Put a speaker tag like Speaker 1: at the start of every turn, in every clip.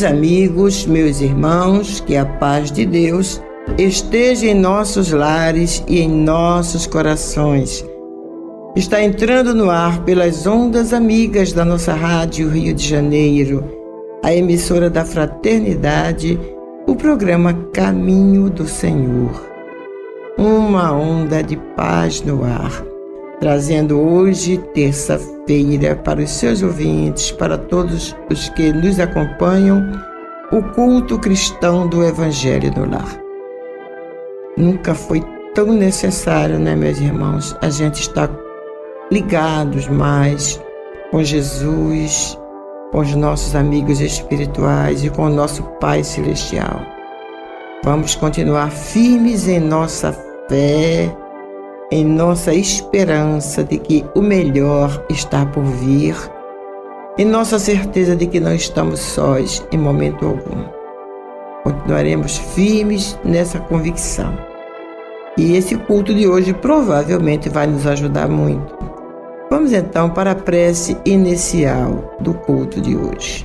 Speaker 1: Meus amigos, meus irmãos, que a paz de Deus esteja em nossos lares e em nossos corações. Está entrando no ar pelas ondas amigas da nossa Rádio Rio de Janeiro, a emissora da Fraternidade, o programa Caminho do Senhor. Uma onda de paz no ar trazendo hoje, terça-feira, para os seus ouvintes, para todos os que nos acompanham, o culto cristão do Evangelho no Lar. Nunca foi tão necessário, né, meus irmãos, a gente estar ligados mais com Jesus, com os nossos amigos espirituais e com o nosso Pai Celestial. Vamos continuar firmes em nossa fé em nossa esperança de que o melhor está por vir, em nossa certeza de que não estamos sós em momento algum. Continuaremos firmes nessa convicção. E esse culto de hoje provavelmente vai nos ajudar muito. Vamos então para a prece inicial do culto de hoje.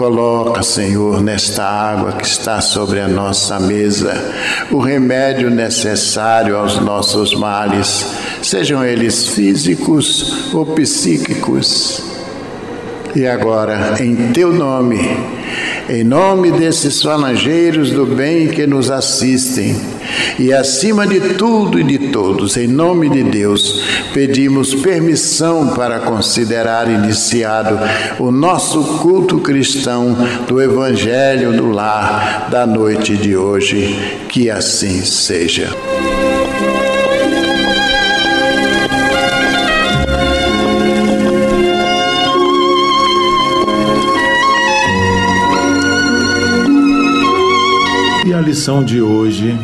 Speaker 2: Coloca, Senhor, nesta água que está sobre a nossa mesa, o remédio necessário aos nossos males, sejam eles físicos ou psíquicos. E agora, em teu nome, em nome desses falangeiros do bem que nos assistem, e acima de tudo e de todos, em nome de Deus, pedimos permissão para considerar iniciado o nosso culto cristão do Evangelho do Lar da noite de hoje. Que assim seja.
Speaker 3: Lição de hoje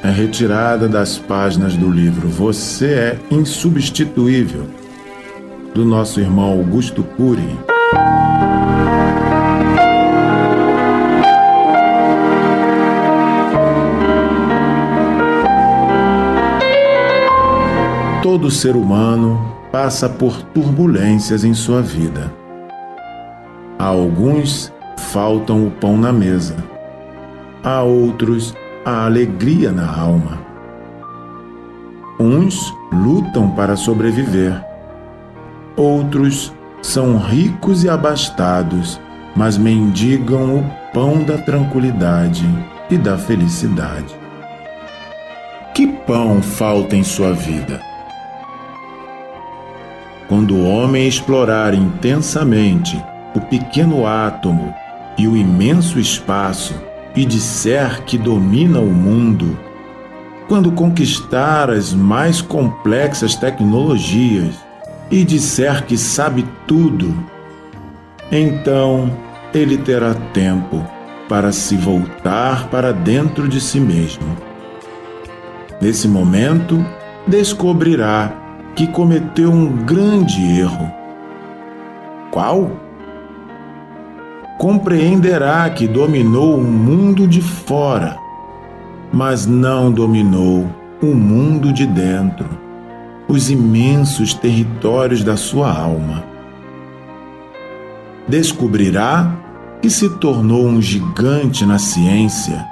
Speaker 3: é retirada das páginas do livro Você é Insubstituível, do nosso irmão Augusto Cury. Todo ser humano passa por turbulências em sua vida. A alguns faltam o pão na mesa a outros a alegria na alma. Uns lutam para sobreviver, outros são ricos e abastados, mas mendigam o pão da tranquilidade e da felicidade. Que pão falta em sua vida? Quando o homem explorar intensamente o pequeno átomo e o imenso espaço, e disser que domina o mundo, quando conquistar as mais complexas tecnologias e disser que sabe tudo, então ele terá tempo para se voltar para dentro de si mesmo. Nesse momento, descobrirá que cometeu um grande erro. Qual? Compreenderá que dominou o mundo de fora, mas não dominou o mundo de dentro, os imensos territórios da sua alma. Descobrirá que se tornou um gigante na ciência,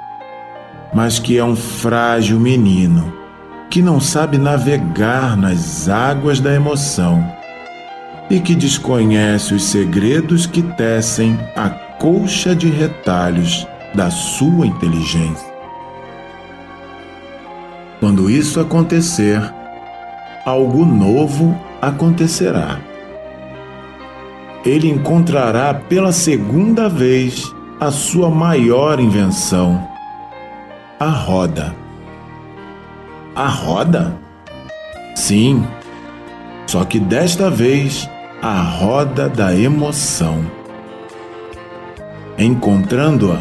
Speaker 3: mas que é um frágil menino que não sabe navegar nas águas da emoção e que desconhece os segredos que tecem a colcha de retalhos da sua inteligência. Quando isso acontecer, algo novo acontecerá. Ele encontrará pela segunda vez a sua maior invenção, a roda. A roda? Sim, só que desta vez a roda da emoção. Encontrando-a,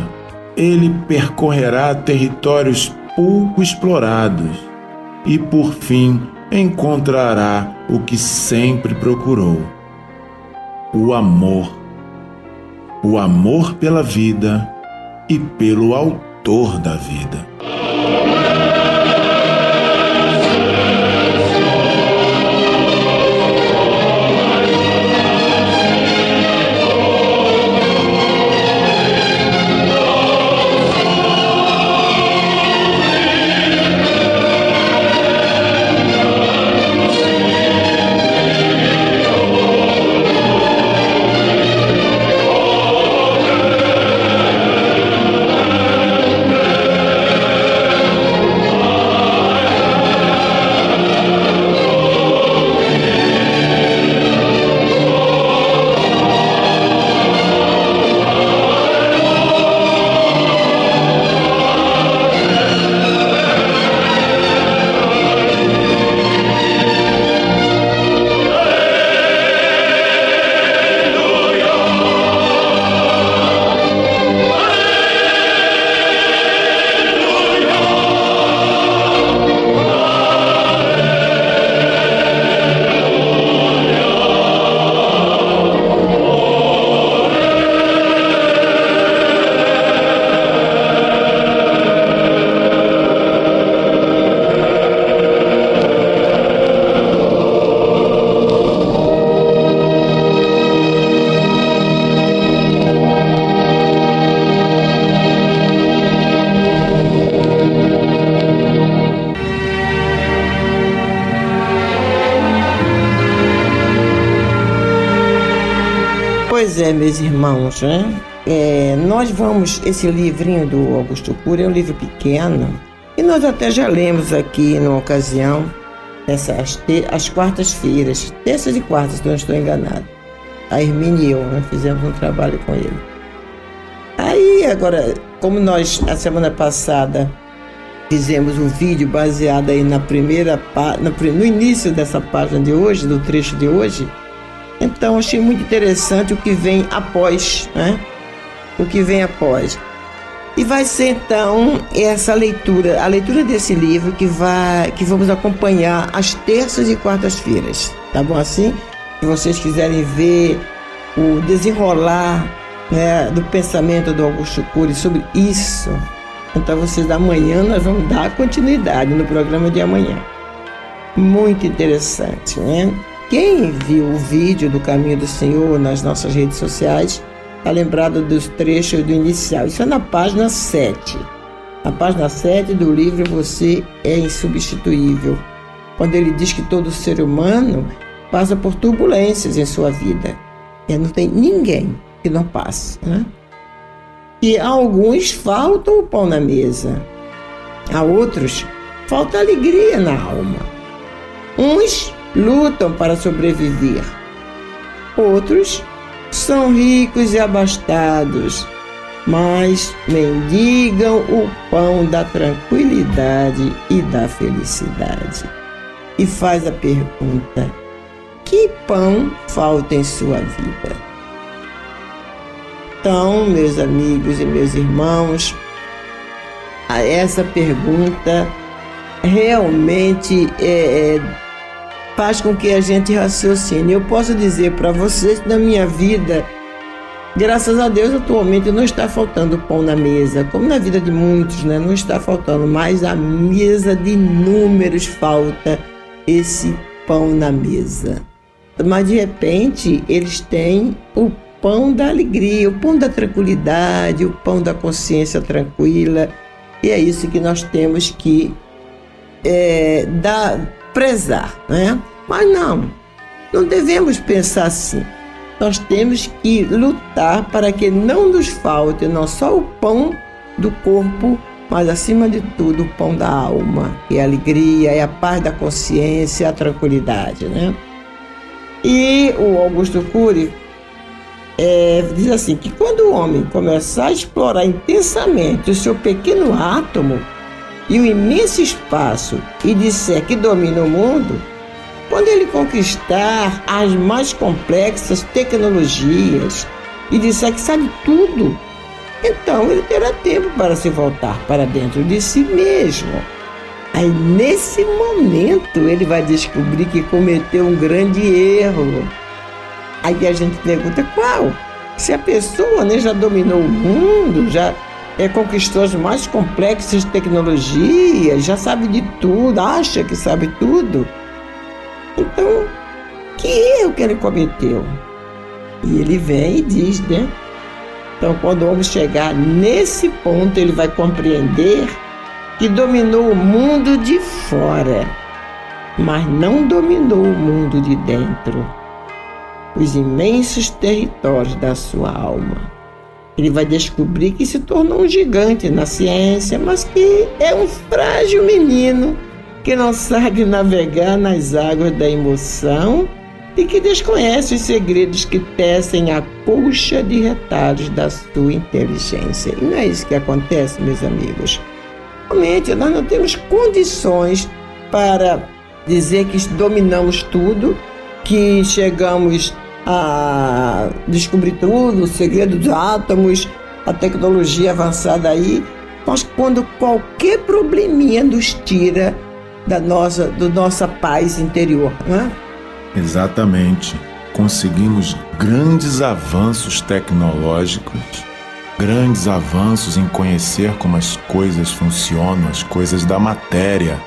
Speaker 3: ele percorrerá territórios pouco explorados e, por fim, encontrará o que sempre procurou: o amor. O amor pela vida e pelo Autor da vida.
Speaker 1: É, nós vamos, esse livrinho do Augusto Cury é um livro pequeno e nós até já lemos aqui numa ocasião, essas, as quartas-feiras, terças e quartas, se não estou enganado. A Hermine e eu, né, fizemos um trabalho com ele. Aí, agora, como nós, a semana passada, fizemos um vídeo baseado aí na primeira no início dessa página de hoje, do trecho de hoje, então achei muito interessante o que vem após, né? O que vem após. E vai ser então essa leitura, a leitura desse livro que vai que vamos acompanhar às terças e quartas-feiras. Tá bom assim? Se vocês quiserem ver o desenrolar né, do pensamento do Augusto Cury sobre isso, então vocês amanhã nós vamos dar continuidade no programa de amanhã. Muito interessante, né? Quem viu o vídeo do Caminho do Senhor nas nossas redes sociais está lembrado dos trechos do inicial. Isso é na página 7. Na página 7 do livro Você é Insubstituível, quando ele diz que todo ser humano passa por turbulências em sua vida. E não tem ninguém que não passe. Né? E a alguns faltam o pão na mesa, a outros falta alegria na alma. Uns lutam para sobreviver. Outros são ricos e abastados, mas mendigam o pão da tranquilidade e da felicidade. E faz a pergunta: que pão falta em sua vida? Então, meus amigos e meus irmãos, essa pergunta realmente é, é faz com que a gente raciocine. Eu posso dizer para vocês que na minha vida, graças a Deus, atualmente não está faltando pão na mesa, como na vida de muitos, né? Não está faltando, mas a mesa de números falta esse pão na mesa. Mas de repente eles têm o pão da alegria, o pão da tranquilidade, o pão da consciência tranquila. E é isso que nós temos que é, dar prezar, né? Mas não, não devemos pensar assim. Nós temos que lutar para que não nos falte não só o pão do corpo, mas acima de tudo o pão da alma, que é a alegria, é a paz da consciência, a tranquilidade, né? E o Augusto Cury é, diz assim que quando o homem começar a explorar intensamente o seu pequeno átomo, e o imenso espaço e disser que domina o mundo, quando ele conquistar as mais complexas tecnologias e disser que sabe tudo, então ele terá tempo para se voltar para dentro de si mesmo. Aí nesse momento ele vai descobrir que cometeu um grande erro. Aí a gente pergunta qual? Se a pessoa né, já dominou o mundo, já é, conquistou as mais complexas tecnologias, já sabe de tudo, acha que sabe tudo. Então, que erro que ele cometeu? E ele vem e diz, né? Então, quando o homem chegar nesse ponto, ele vai compreender que dominou o mundo de fora, mas não dominou o mundo de dentro, os imensos territórios da sua alma. Ele vai descobrir que se tornou um gigante na ciência, mas que é um frágil menino que não sabe navegar nas águas da emoção e que desconhece os segredos que tecem a colcha de retalhos da sua inteligência. E não é isso que acontece, meus amigos. Realmente, nós não temos condições para dizer que dominamos tudo, que chegamos a descobrir tudo, o segredo dos átomos, a tecnologia avançada aí, mas quando qualquer probleminha nos tira da nossa, do nossa paz interior, né?
Speaker 3: Exatamente. Conseguimos grandes avanços tecnológicos, grandes avanços em conhecer como as coisas funcionam, as coisas da matéria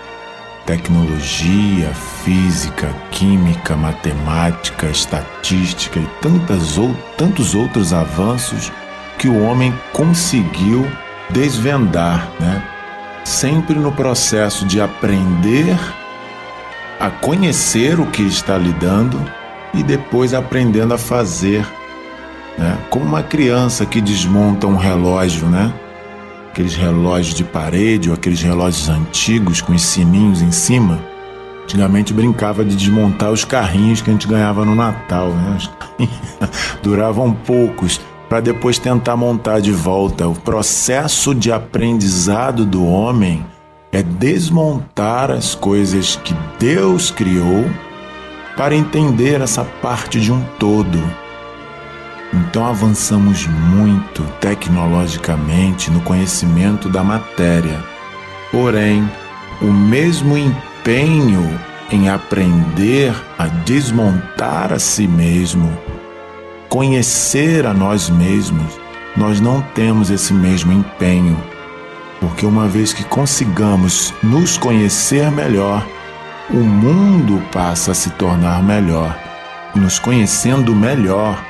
Speaker 3: tecnologia, física, química, matemática, estatística e tantas ou, tantos outros avanços que o homem conseguiu desvendar, né? Sempre no processo de aprender a conhecer o que está lidando e depois aprendendo a fazer né? Como uma criança que desmonta um relógio, né? Aqueles relógios de parede ou aqueles relógios antigos com os sininhos em cima. Antigamente brincava de desmontar os carrinhos que a gente ganhava no Natal, né? Duravam poucos para depois tentar montar de volta. O processo de aprendizado do homem é desmontar as coisas que Deus criou para entender essa parte de um todo. Então avançamos muito tecnologicamente no conhecimento da matéria. Porém, o mesmo empenho em aprender a desmontar a si mesmo, conhecer a nós mesmos, nós não temos esse mesmo empenho. Porque uma vez que consigamos nos conhecer melhor, o mundo passa a se tornar melhor. Nos conhecendo melhor,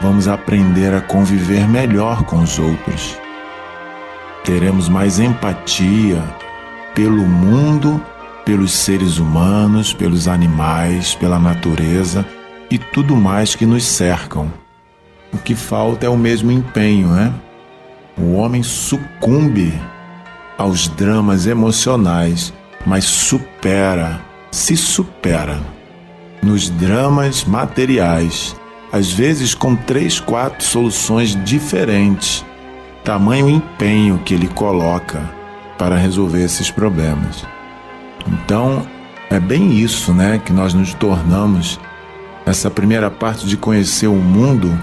Speaker 3: vamos aprender a conviver melhor com os outros. Teremos mais empatia pelo mundo, pelos seres humanos, pelos animais, pela natureza e tudo mais que nos cercam. O que falta é o mesmo empenho, né? O homem sucumbe aos dramas emocionais, mas supera, se supera nos dramas materiais às vezes com três, quatro soluções diferentes, tamanho empenho que ele coloca para resolver esses problemas. Então, é bem isso, né, que nós nos tornamos essa primeira parte de conhecer o mundo.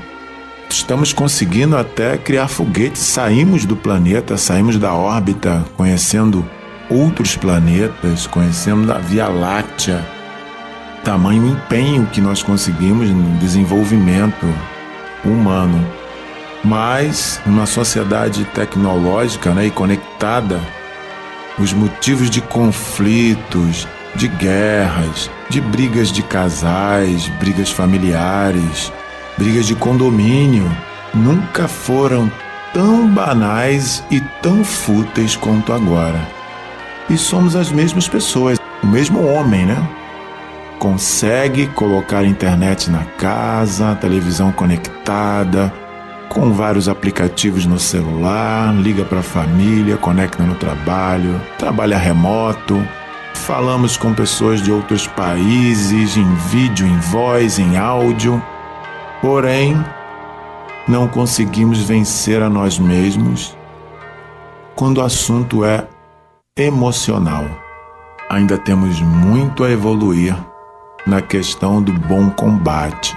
Speaker 3: Estamos conseguindo até criar foguetes, saímos do planeta, saímos da órbita, conhecendo outros planetas, conhecendo a Via Láctea tamanho empenho que nós conseguimos no desenvolvimento humano. Mas, numa sociedade tecnológica né, e conectada, os motivos de conflitos, de guerras, de brigas de casais, brigas familiares, brigas de condomínio, nunca foram tão banais e tão fúteis quanto agora. E somos as mesmas pessoas, o mesmo homem, né? Consegue colocar internet na casa, televisão conectada, com vários aplicativos no celular, liga para a família, conecta no trabalho, trabalha remoto. Falamos com pessoas de outros países, em vídeo, em voz, em áudio. Porém, não conseguimos vencer a nós mesmos quando o assunto é emocional. Ainda temos muito a evoluir na questão do bom combate,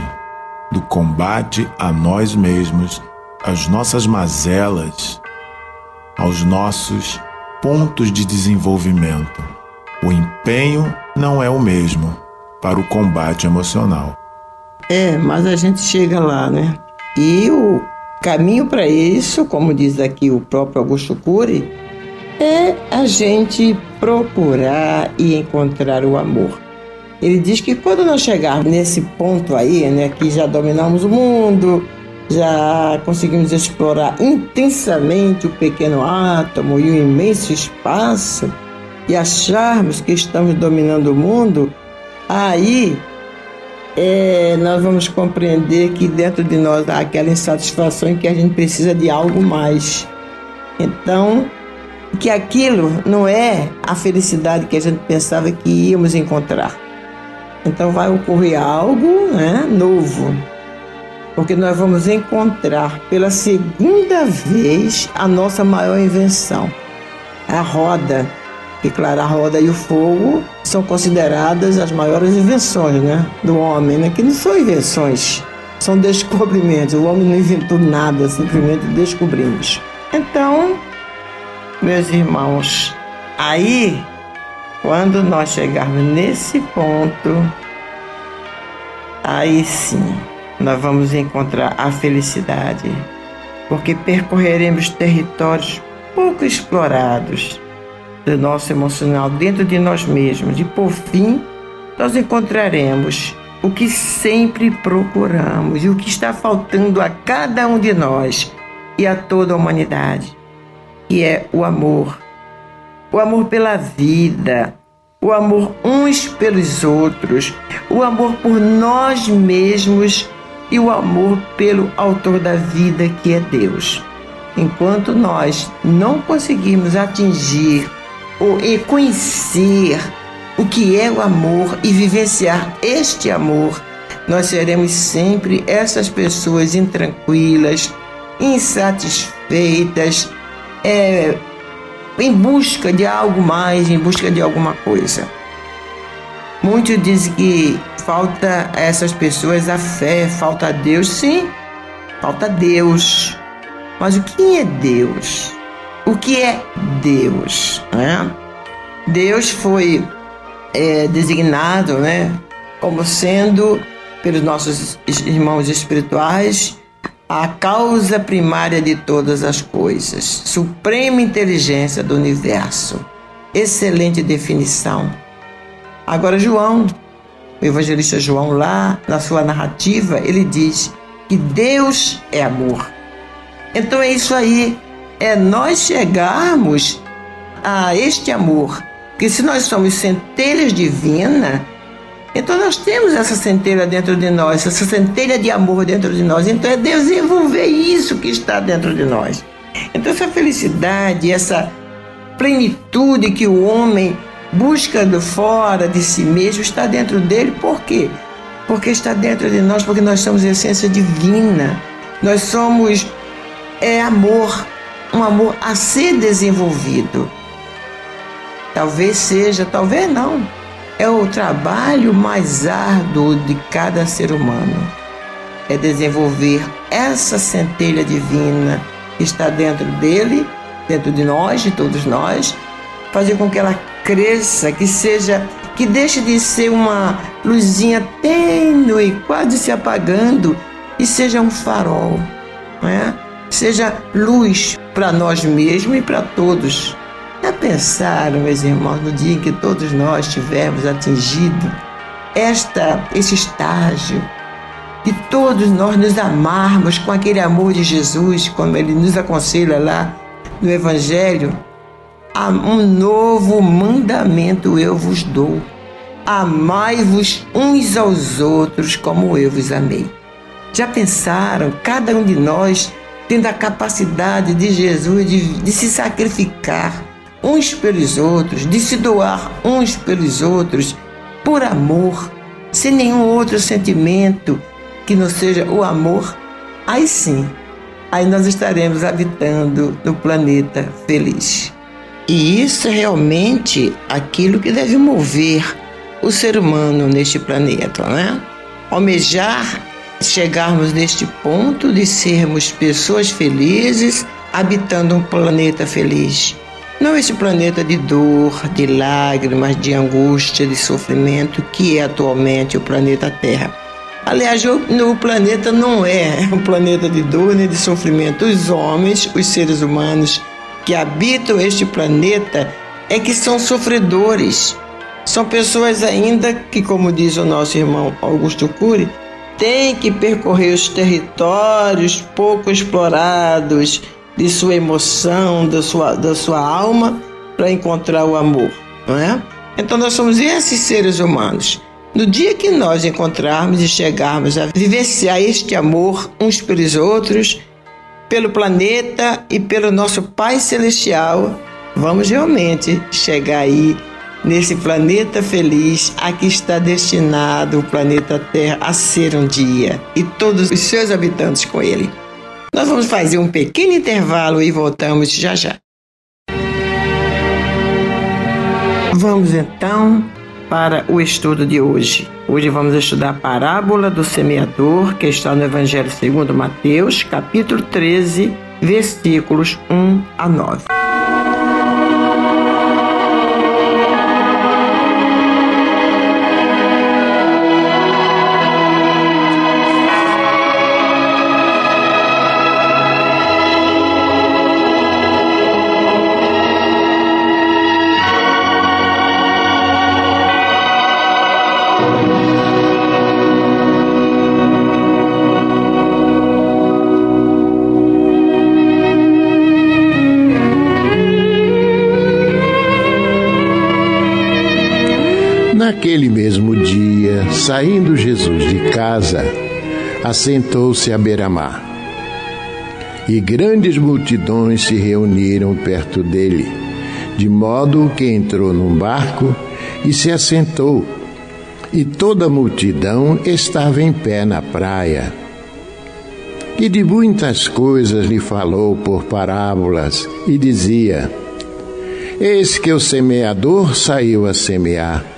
Speaker 3: do combate a nós mesmos, às nossas mazelas, aos nossos pontos de desenvolvimento. O empenho não é o mesmo para o combate emocional.
Speaker 1: É, mas a gente chega lá, né? E o caminho para isso, como diz aqui o próprio Augusto Cury, é a gente procurar e encontrar o amor. Ele diz que quando nós chegarmos nesse ponto aí, né, que já dominamos o mundo, já conseguimos explorar intensamente o pequeno átomo e o imenso espaço, e acharmos que estamos dominando o mundo, aí é, nós vamos compreender que dentro de nós há aquela insatisfação em que a gente precisa de algo mais. Então, que aquilo não é a felicidade que a gente pensava que íamos encontrar. Então vai ocorrer algo né, novo, porque nós vamos encontrar pela segunda vez a nossa maior invenção, a roda. Que, claro, a roda e o fogo são consideradas as maiores invenções né, do homem, né, que não são invenções, são descobrimentos. O homem não inventou nada, simplesmente descobrimos. Então, meus irmãos, aí quando nós chegarmos nesse ponto, aí sim nós vamos encontrar a felicidade, porque percorreremos territórios pouco explorados do nosso emocional dentro de nós mesmos. E por fim nós encontraremos o que sempre procuramos e o que está faltando a cada um de nós e a toda a humanidade, que é o amor o amor pela vida, o amor uns pelos outros, o amor por nós mesmos e o amor pelo Autor da vida, que é Deus. Enquanto nós não conseguimos atingir ou conhecer o que é o amor e vivenciar este amor, nós seremos sempre essas pessoas intranquilas, insatisfeitas, é, em busca de algo mais, em busca de alguma coisa. Muitos dizem que falta a essas pessoas a fé, falta a Deus. Sim, falta Deus. Mas o que é Deus? O que é Deus? Né? Deus foi é, designado né, como sendo, pelos nossos irmãos espirituais, a causa primária de todas as coisas, suprema inteligência do universo. Excelente definição. Agora, João, o evangelista João, lá na sua narrativa, ele diz que Deus é amor. Então é isso aí, é nós chegarmos a este amor, que se nós somos centelhas divinas, então nós temos essa centelha dentro de nós, essa centelha de amor dentro de nós. Então é desenvolver isso que está dentro de nós. Então essa felicidade, essa plenitude que o homem busca do fora de si mesmo está dentro dele. Por quê? Porque está dentro de nós, porque nós somos essência divina. Nós somos é amor, um amor a ser desenvolvido. Talvez seja, talvez não é o trabalho mais árduo de cada ser humano. É desenvolver essa centelha divina que está dentro dele, dentro de nós, de todos nós, fazer com que ela cresça, que seja, que deixe de ser uma luzinha tênue, quase se apagando, e seja um farol, não é? Seja luz para nós mesmos e para todos. Já pensaram, meus irmãos, no dia em que todos nós tivermos atingido esta, esse estágio de todos nós nos amarmos com aquele amor de Jesus, como ele nos aconselha lá no Evangelho? Um novo mandamento eu vos dou. Amai-vos uns aos outros como eu vos amei. Já pensaram, cada um de nós tendo a capacidade de Jesus de, de se sacrificar uns pelos outros, de se doar uns pelos outros, por amor, sem nenhum outro sentimento que não seja o amor, aí sim, aí nós estaremos habitando no planeta feliz. E isso é realmente aquilo que deve mover o ser humano neste planeta, né? Almejar chegarmos neste ponto de sermos pessoas felizes habitando um planeta feliz não esse planeta de dor, de lágrimas, de angústia, de sofrimento que é atualmente o planeta Terra. Aliás, o, planeta não é um planeta de dor nem de sofrimento. Os homens, os seres humanos que habitam este planeta, é que são sofredores. São pessoas ainda que, como diz o nosso irmão Augusto Cury, têm que percorrer os territórios pouco explorados, de sua emoção, da sua, da sua alma, para encontrar o amor, não é? Então nós somos esses seres humanos. No dia que nós encontrarmos e chegarmos a vivenciar este amor uns pelos outros, pelo planeta e pelo nosso Pai Celestial, vamos realmente chegar aí nesse planeta feliz a que está destinado o planeta Terra a ser um dia e todos os seus habitantes com ele. Nós vamos fazer um pequeno intervalo e voltamos já já. Vamos então para o estudo de hoje. Hoje vamos estudar a parábola do semeador, que está no Evangelho segundo Mateus, capítulo 13, versículos 1 a 9.
Speaker 2: Saindo Jesus de casa, assentou-se à beira-mar. E grandes multidões se reuniram perto dele, de modo que entrou num barco e se assentou. E toda a multidão estava em pé na praia. E de muitas coisas lhe falou por parábolas, e dizia: Eis que o semeador saiu a semear.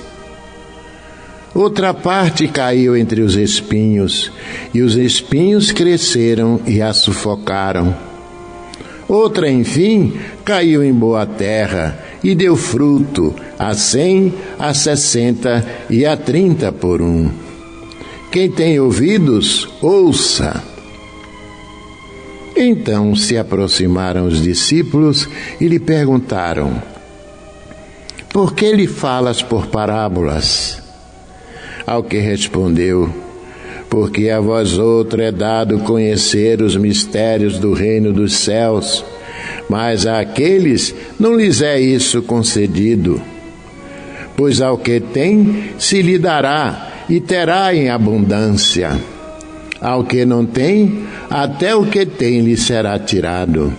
Speaker 2: Outra parte caiu entre os espinhos, e os espinhos cresceram e a sufocaram. Outra, enfim, caiu em boa terra e deu fruto, a cem, a sessenta e a trinta por um. Quem tem ouvidos, ouça. Então se aproximaram os discípulos e lhe perguntaram: Por que lhe falas por parábolas? Ao que respondeu: Porque a vós outro é dado conhecer os mistérios do reino dos céus, mas àqueles não lhes é isso concedido. Pois ao que tem se lhe dará e terá em abundância. Ao que não tem, até o que tem lhe será tirado.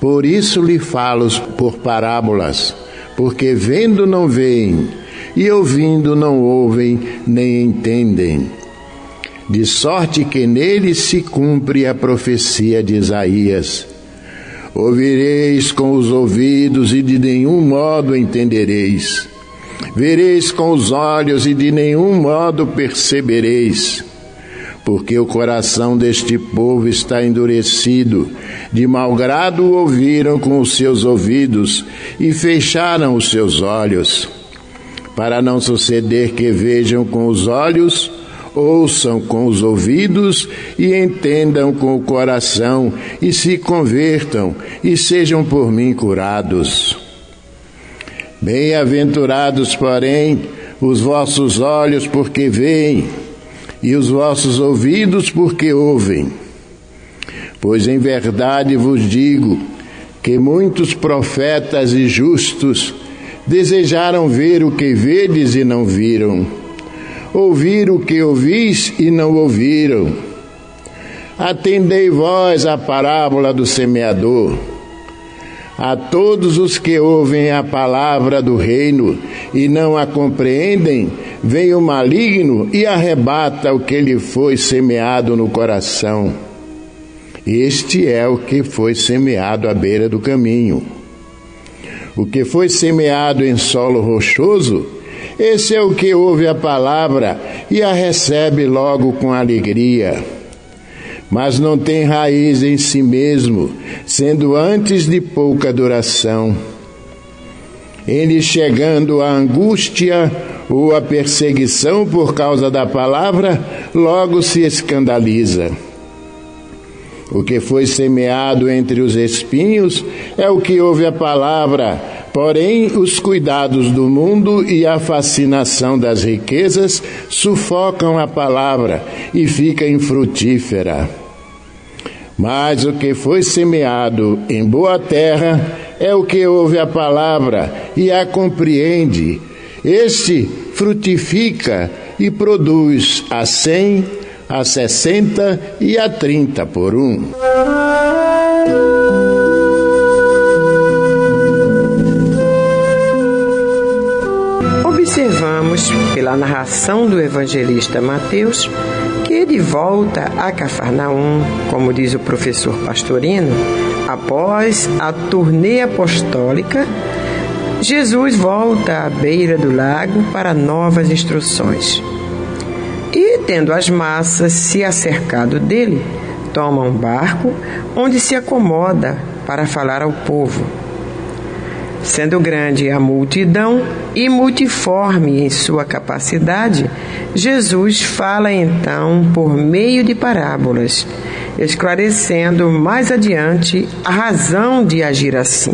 Speaker 2: Por isso lhe falo por parábolas, porque vendo não veem e ouvindo não ouvem nem entendem. De sorte que nele se cumpre a profecia de Isaías. Ouvireis com os ouvidos e de nenhum modo entendereis. Vereis com os olhos e de nenhum modo percebereis. Porque o coração deste povo está endurecido, de mau grado ouviram com os seus ouvidos e fecharam os seus olhos para não suceder que vejam com os olhos, ouçam com os ouvidos e entendam com o coração e se convertam e sejam por mim curados. Bem-aventurados, porém, os vossos olhos porque veem e os vossos ouvidos porque ouvem. Pois em verdade vos digo que muitos profetas e justos Desejaram ver o que vedes e não viram, ouvir o que ouvis e não ouviram. Atendei vós a parábola do semeador. A todos os que ouvem a palavra do reino e não a compreendem, vem o maligno e arrebata o que lhe foi semeado no coração. Este é o que foi semeado à beira do caminho. O que foi semeado em solo rochoso, esse é o que ouve a palavra e a recebe logo com alegria. Mas não tem raiz em si mesmo, sendo antes de pouca duração. Ele chegando a angústia ou a perseguição por causa da palavra, logo se escandaliza. O que foi semeado entre os espinhos é o que ouve a palavra, porém os cuidados do mundo e a fascinação das riquezas sufocam a palavra e fica infrutífera. Mas o que foi semeado em boa terra é o que ouve a palavra e a compreende. Este frutifica e produz a cem, a 60 e a 30 por um.
Speaker 1: Observamos pela narração do evangelista Mateus que de volta a Cafarnaum, como diz o professor Pastorino, após a turnê apostólica, Jesus volta à beira do lago para novas instruções. Tendo as massas se acercado dele, toma um barco onde se acomoda para falar ao povo. Sendo grande a multidão e multiforme em sua capacidade, Jesus fala então por meio de parábolas, esclarecendo mais adiante a razão de agir assim.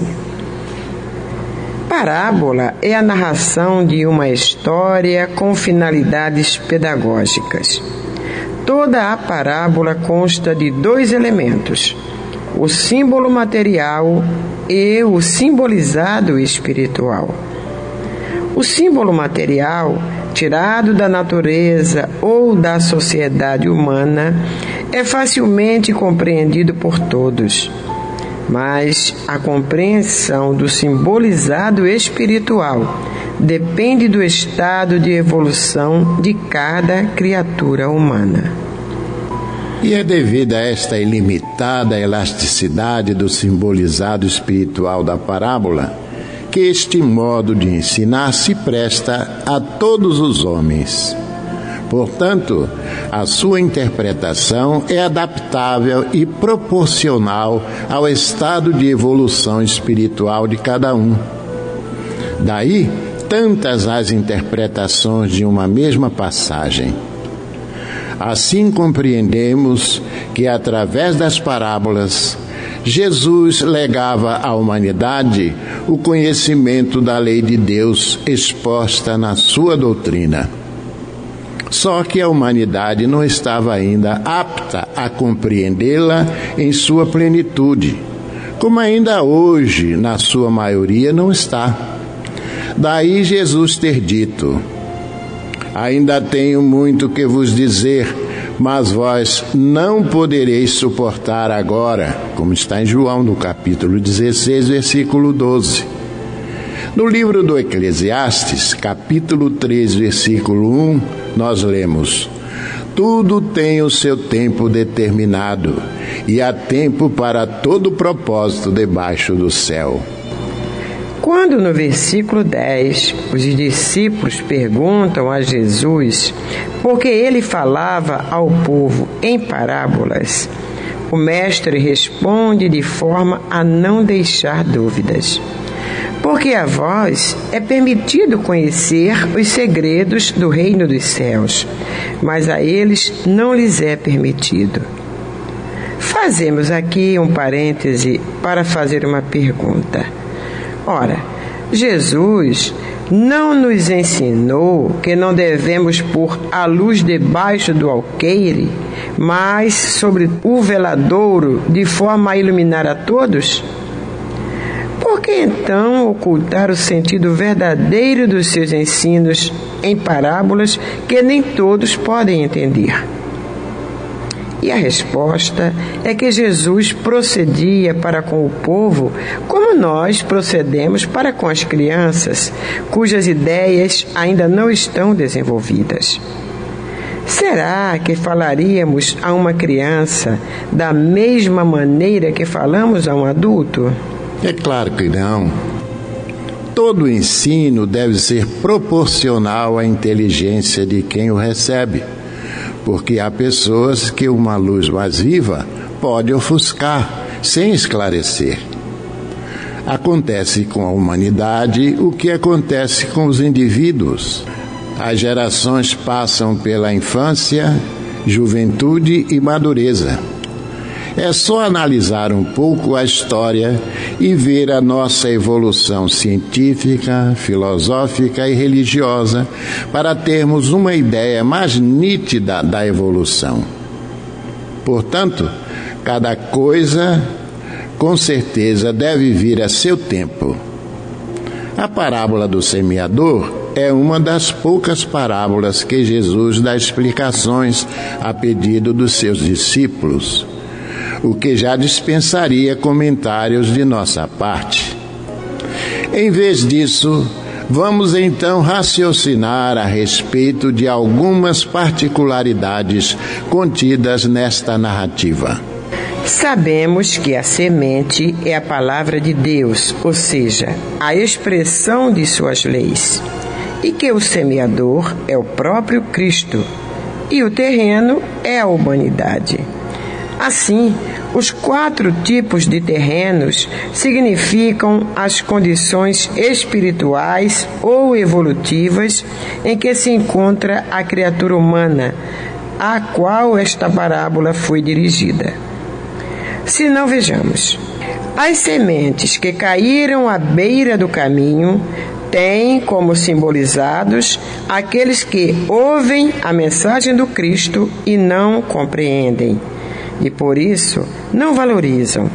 Speaker 1: Parábola é a narração de uma história com finalidades pedagógicas. Toda a parábola consta de dois elementos: o símbolo material e o simbolizado espiritual. O símbolo material, tirado da natureza ou da sociedade humana, é facilmente compreendido por todos. Mas a compreensão do simbolizado espiritual depende do estado de evolução de cada criatura humana.
Speaker 2: E é devido a esta ilimitada elasticidade do simbolizado espiritual da parábola que este modo de ensinar se presta a todos os homens. Portanto, a sua interpretação é adaptável e proporcional ao estado de evolução espiritual de cada um. Daí, tantas as interpretações de uma mesma passagem. Assim compreendemos que, através das parábolas, Jesus legava à humanidade o conhecimento da lei de Deus exposta na sua doutrina. Só que a humanidade não estava ainda apta a compreendê-la em sua plenitude, como ainda hoje, na sua maioria, não está. Daí Jesus ter dito: Ainda tenho muito que vos dizer, mas vós não podereis suportar agora, como está em João, no capítulo 16, versículo 12. No livro do Eclesiastes, capítulo 3, versículo 1, nós lemos: Tudo tem o seu tempo determinado, e há tempo para todo propósito debaixo do céu.
Speaker 1: Quando no versículo 10 os discípulos perguntam a Jesus por que ele falava ao povo em parábolas, o Mestre responde de forma a não deixar dúvidas. Porque a vós é permitido conhecer os segredos do reino dos céus, mas a eles não lhes é permitido. Fazemos aqui um parêntese para fazer uma pergunta. Ora, Jesus não nos ensinou que não devemos pôr a luz debaixo do alqueire, mas sobre o veladouro, de forma a iluminar a todos? Que então ocultar o sentido verdadeiro dos seus ensinos em parábolas que nem todos podem entender? E a resposta é que Jesus procedia para com o povo como nós procedemos para com as crianças, cujas ideias ainda não estão desenvolvidas. Será que falaríamos a uma criança da mesma maneira que falamos a um adulto?
Speaker 2: É claro que não. Todo ensino deve ser proporcional à inteligência de quem o recebe porque há pessoas que uma luz mais viva pode ofuscar sem esclarecer. Acontece com a humanidade o que acontece com os indivíduos. As gerações passam pela infância, juventude e madureza é só analisar um pouco a história e ver a nossa evolução científica, filosófica e religiosa para termos uma ideia mais nítida da evolução. Portanto, cada coisa com certeza deve vir a seu tempo. A parábola do semeador é uma das poucas parábolas que Jesus dá explicações a pedido dos seus discípulos o que já dispensaria comentários de nossa parte. Em vez disso, vamos então raciocinar a respeito de algumas particularidades contidas nesta narrativa.
Speaker 1: Sabemos que a semente é a palavra de Deus, ou seja, a expressão de suas leis, e que o semeador é o próprio Cristo e o terreno é a humanidade. Assim,
Speaker 4: Os quatro tipos de terrenos significam as condições espirituais ou evolutivas em que se encontra a criatura humana, a qual esta parábola foi dirigida. Se não vejamos, as sementes que caíram à beira do caminho têm como simbolizados aqueles que ouvem a mensagem do Cristo e não compreendem e por isso não valorizam.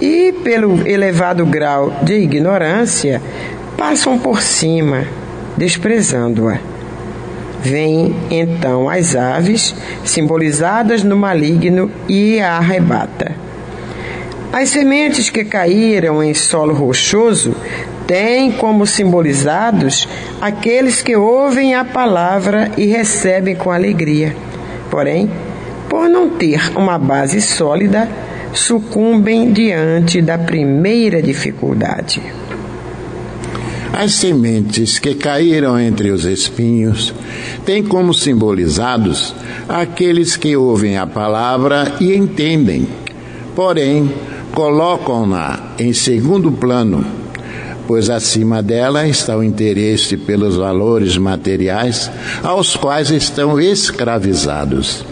Speaker 4: E pelo elevado grau de ignorância, passam por cima, desprezando-a. Vêm então as aves, simbolizadas no maligno, e a arrebata. As sementes que caíram em solo rochoso têm como simbolizados aqueles que ouvem a palavra e recebem com alegria. Porém, por não ter uma base sólida, sucumbem diante da primeira dificuldade.
Speaker 2: As sementes que caíram entre os espinhos têm como simbolizados aqueles que ouvem a palavra e entendem, porém colocam-na em segundo plano, pois acima dela está o interesse pelos valores materiais aos quais estão escravizados.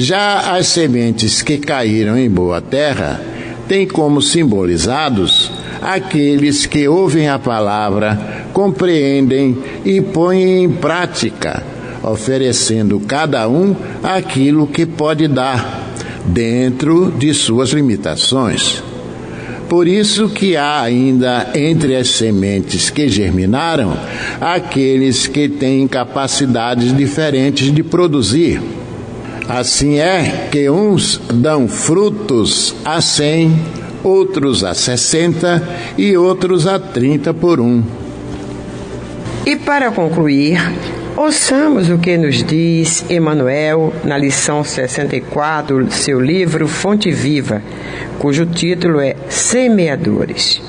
Speaker 2: Já as sementes que caíram em boa terra têm como simbolizados aqueles que ouvem a palavra, compreendem e põem em prática, oferecendo cada um aquilo que pode dar, dentro de suas limitações. Por isso que há ainda entre as sementes que germinaram aqueles que têm capacidades diferentes de produzir Assim é que uns dão frutos a cem, outros a sessenta e outros a trinta por um.
Speaker 4: E para concluir, ouçamos o que nos diz Emmanuel na lição 64 do seu livro Fonte Viva, cujo título é Semeadores.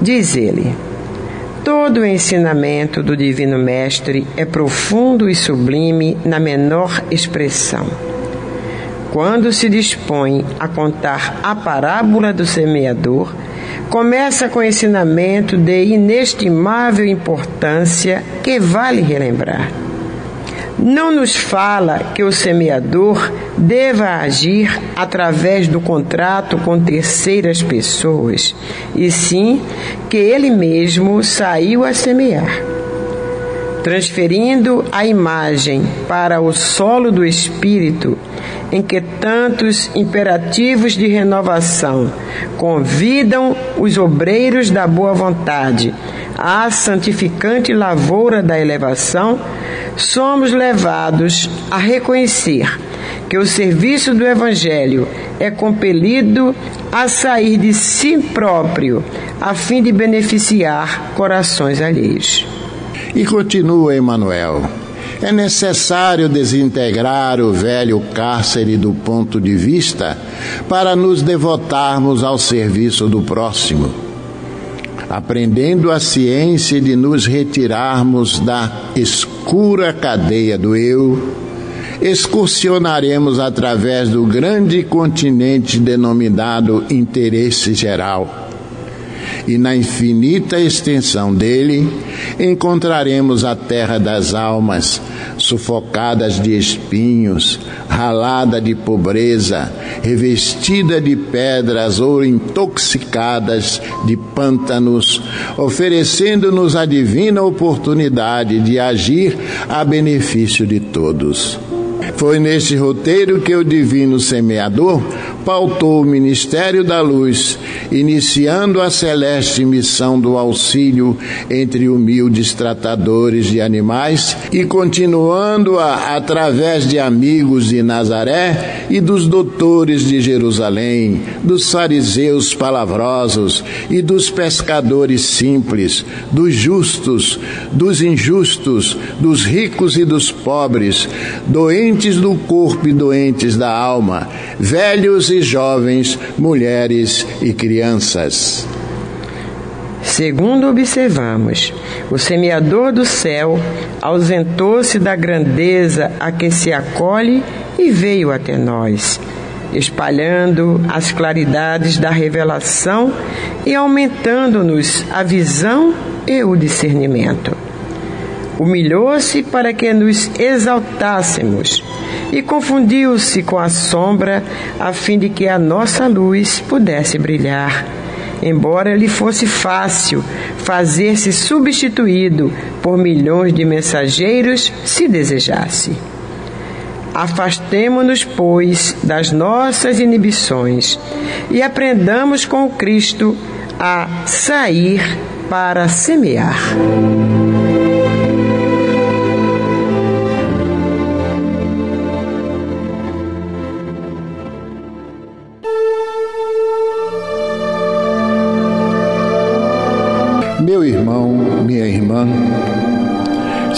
Speaker 4: Diz ele. Todo o ensinamento do Divino Mestre é profundo e sublime na menor expressão. Quando se dispõe a contar a parábola do semeador, começa com ensinamento de inestimável importância que vale relembrar não nos fala que o semeador deva agir através do contrato com terceiras pessoas, e sim que ele mesmo saiu a semear. Transferindo a imagem para o solo do espírito, em que tantos imperativos de renovação convidam os obreiros da boa vontade à santificante lavoura da elevação, somos levados a reconhecer que o serviço do Evangelho é compelido a sair de si próprio, a fim de beneficiar corações alheios.
Speaker 2: E continua Emmanuel. É necessário desintegrar o velho cárcere do ponto de vista para nos devotarmos ao serviço do próximo aprendendo a ciência de nos retirarmos da escura cadeia do eu, excursionaremos através do grande continente denominado interesse geral. E na infinita extensão dele encontraremos a terra das almas, sufocadas de espinhos, ralada de pobreza, revestida de pedras ou intoxicadas de pântanos, oferecendo-nos a divina oportunidade de agir a benefício de todos. Foi neste roteiro que o divino semeador pautou o ministério da luz, iniciando a celeste missão do auxílio entre humildes tratadores de animais e continuando-a através de amigos de Nazaré e dos doutores de Jerusalém, dos fariseus palavrosos e dos pescadores simples, dos justos, dos injustos, dos ricos e dos pobres, doentes do corpo e doentes da alma, velhos e jovens, mulheres e crianças.
Speaker 4: Segundo observamos, o semeador do céu ausentou-se da grandeza a que se acolhe e veio até nós.
Speaker 1: espalhando as claridades da revelação e aumentando-nos a visão e o discernimento. Humilhou-se para que nos exaltássemos e confundiu-se com a sombra a fim de que a nossa luz pudesse brilhar. Embora lhe fosse fácil fazer-se substituído por milhões de mensageiros, se desejasse. Afastemo-nos, pois, das nossas inibições e aprendamos com Cristo a sair para semear.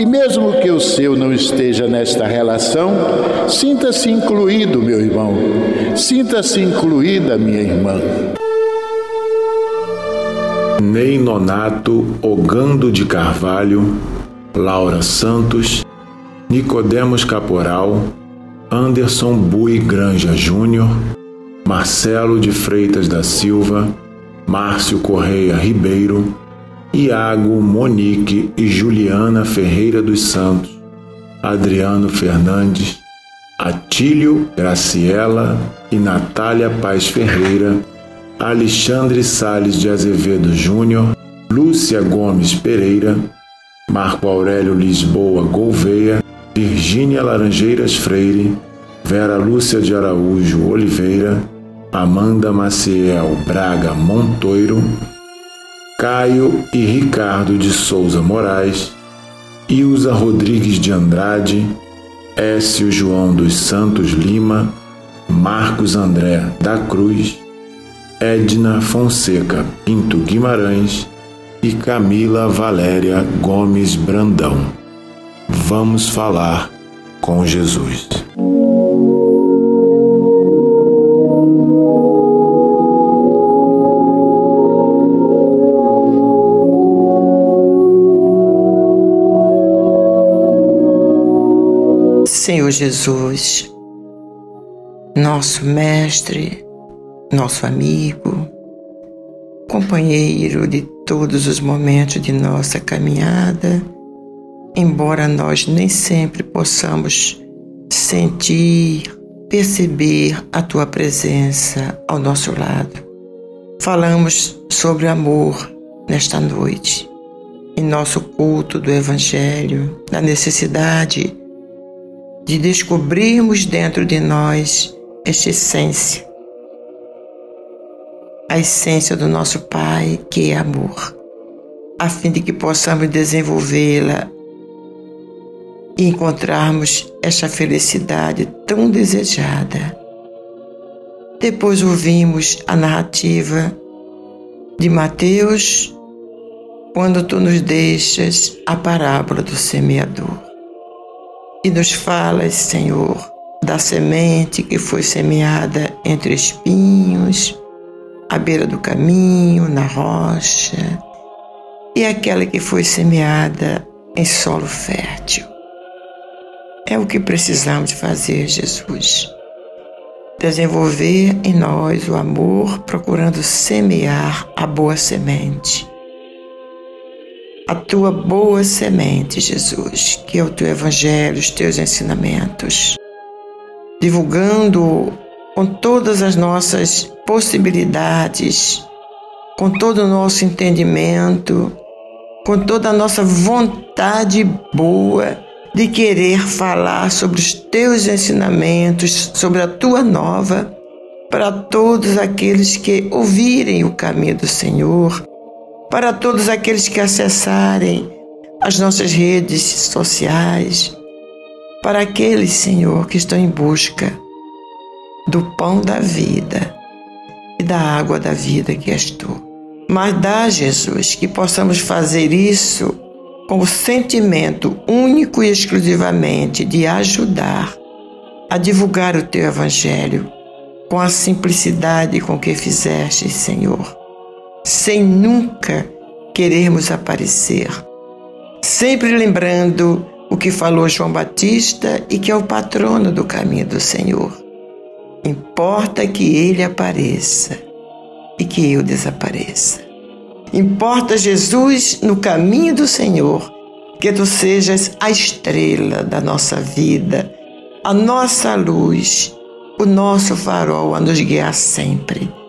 Speaker 2: e, mesmo que o seu não esteja nesta relação, sinta-se incluído, meu irmão, sinta-se incluída, minha irmã.
Speaker 3: Ney Nonato Ogando de Carvalho, Laura Santos, Nicodemos Caporal, Anderson Bui Granja Júnior, Marcelo de Freitas da Silva, Márcio Correia Ribeiro, Iago Monique e Juliana Ferreira dos Santos, Adriano Fernandes, Atílio Graciela e Natália Paz Ferreira, Alexandre Sales de Azevedo Júnior, Lúcia Gomes Pereira, Marco Aurélio Lisboa Gouveia, Virgínia Laranjeiras Freire, Vera Lúcia de Araújo Oliveira, Amanda Maciel Braga Montoiro, Caio e Ricardo de Souza Moraes, Ilza Rodrigues de Andrade, Écio João dos Santos Lima, Marcos André da Cruz, Edna Fonseca Pinto Guimarães e Camila Valéria Gomes Brandão. Vamos falar com Jesus.
Speaker 1: Senhor Jesus, nosso Mestre, nosso amigo, companheiro de todos os momentos de nossa caminhada, embora nós nem sempre possamos sentir, perceber a tua presença ao nosso lado. Falamos sobre amor nesta noite, em nosso culto do Evangelho, da necessidade de descobrirmos dentro de nós esta essência, a essência do nosso Pai, que é amor, a fim de que possamos desenvolvê-la e encontrarmos esta felicidade tão desejada. Depois ouvimos a narrativa de Mateus, quando tu nos deixas a parábola do semeador. E nos falas, Senhor, da semente que foi semeada entre espinhos, à beira do caminho, na rocha, e aquela que foi semeada em solo fértil. É o que precisamos fazer, Jesus. Desenvolver em nós o amor, procurando semear a boa semente. A tua boa semente, Jesus, que é o teu evangelho, os teus ensinamentos. Divulgando com todas as nossas possibilidades, com todo o nosso entendimento, com toda a nossa vontade boa de querer falar sobre os teus ensinamentos, sobre a tua nova, para todos aqueles que ouvirem o caminho do Senhor, para todos aqueles que acessarem as nossas redes sociais, para aqueles, Senhor, que estão em busca do pão da vida e da água da vida que és tu. Mas dá, Jesus, que possamos fazer isso com o sentimento único e exclusivamente de ajudar a divulgar o teu Evangelho com a simplicidade com que fizeste, Senhor, sem nunca querermos aparecer, sempre lembrando o que falou João Batista e que é o patrono do caminho do Senhor. Importa que ele apareça e que eu desapareça. Importa, Jesus, no caminho do Senhor, que tu sejas a estrela da nossa vida, a nossa luz, o nosso farol a nos guiar sempre.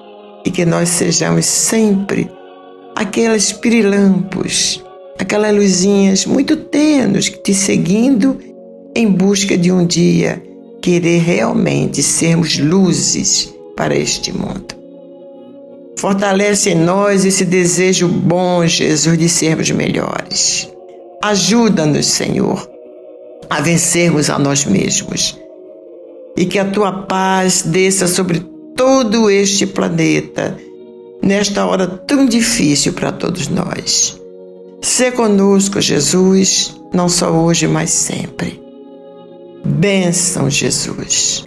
Speaker 1: E que nós sejamos sempre aqueles pirilampos, aquelas luzinhas muito tênues te seguindo em busca de um dia querer realmente sermos luzes para este mundo. Fortalece em nós esse desejo bom, Jesus, de sermos melhores. Ajuda-nos, Senhor, a vencermos a nós mesmos. E que a tua paz desça sobre todo este planeta, nesta hora tão difícil para todos nós. Sê conosco, Jesus, não só hoje, mas sempre. Bênção, Jesus.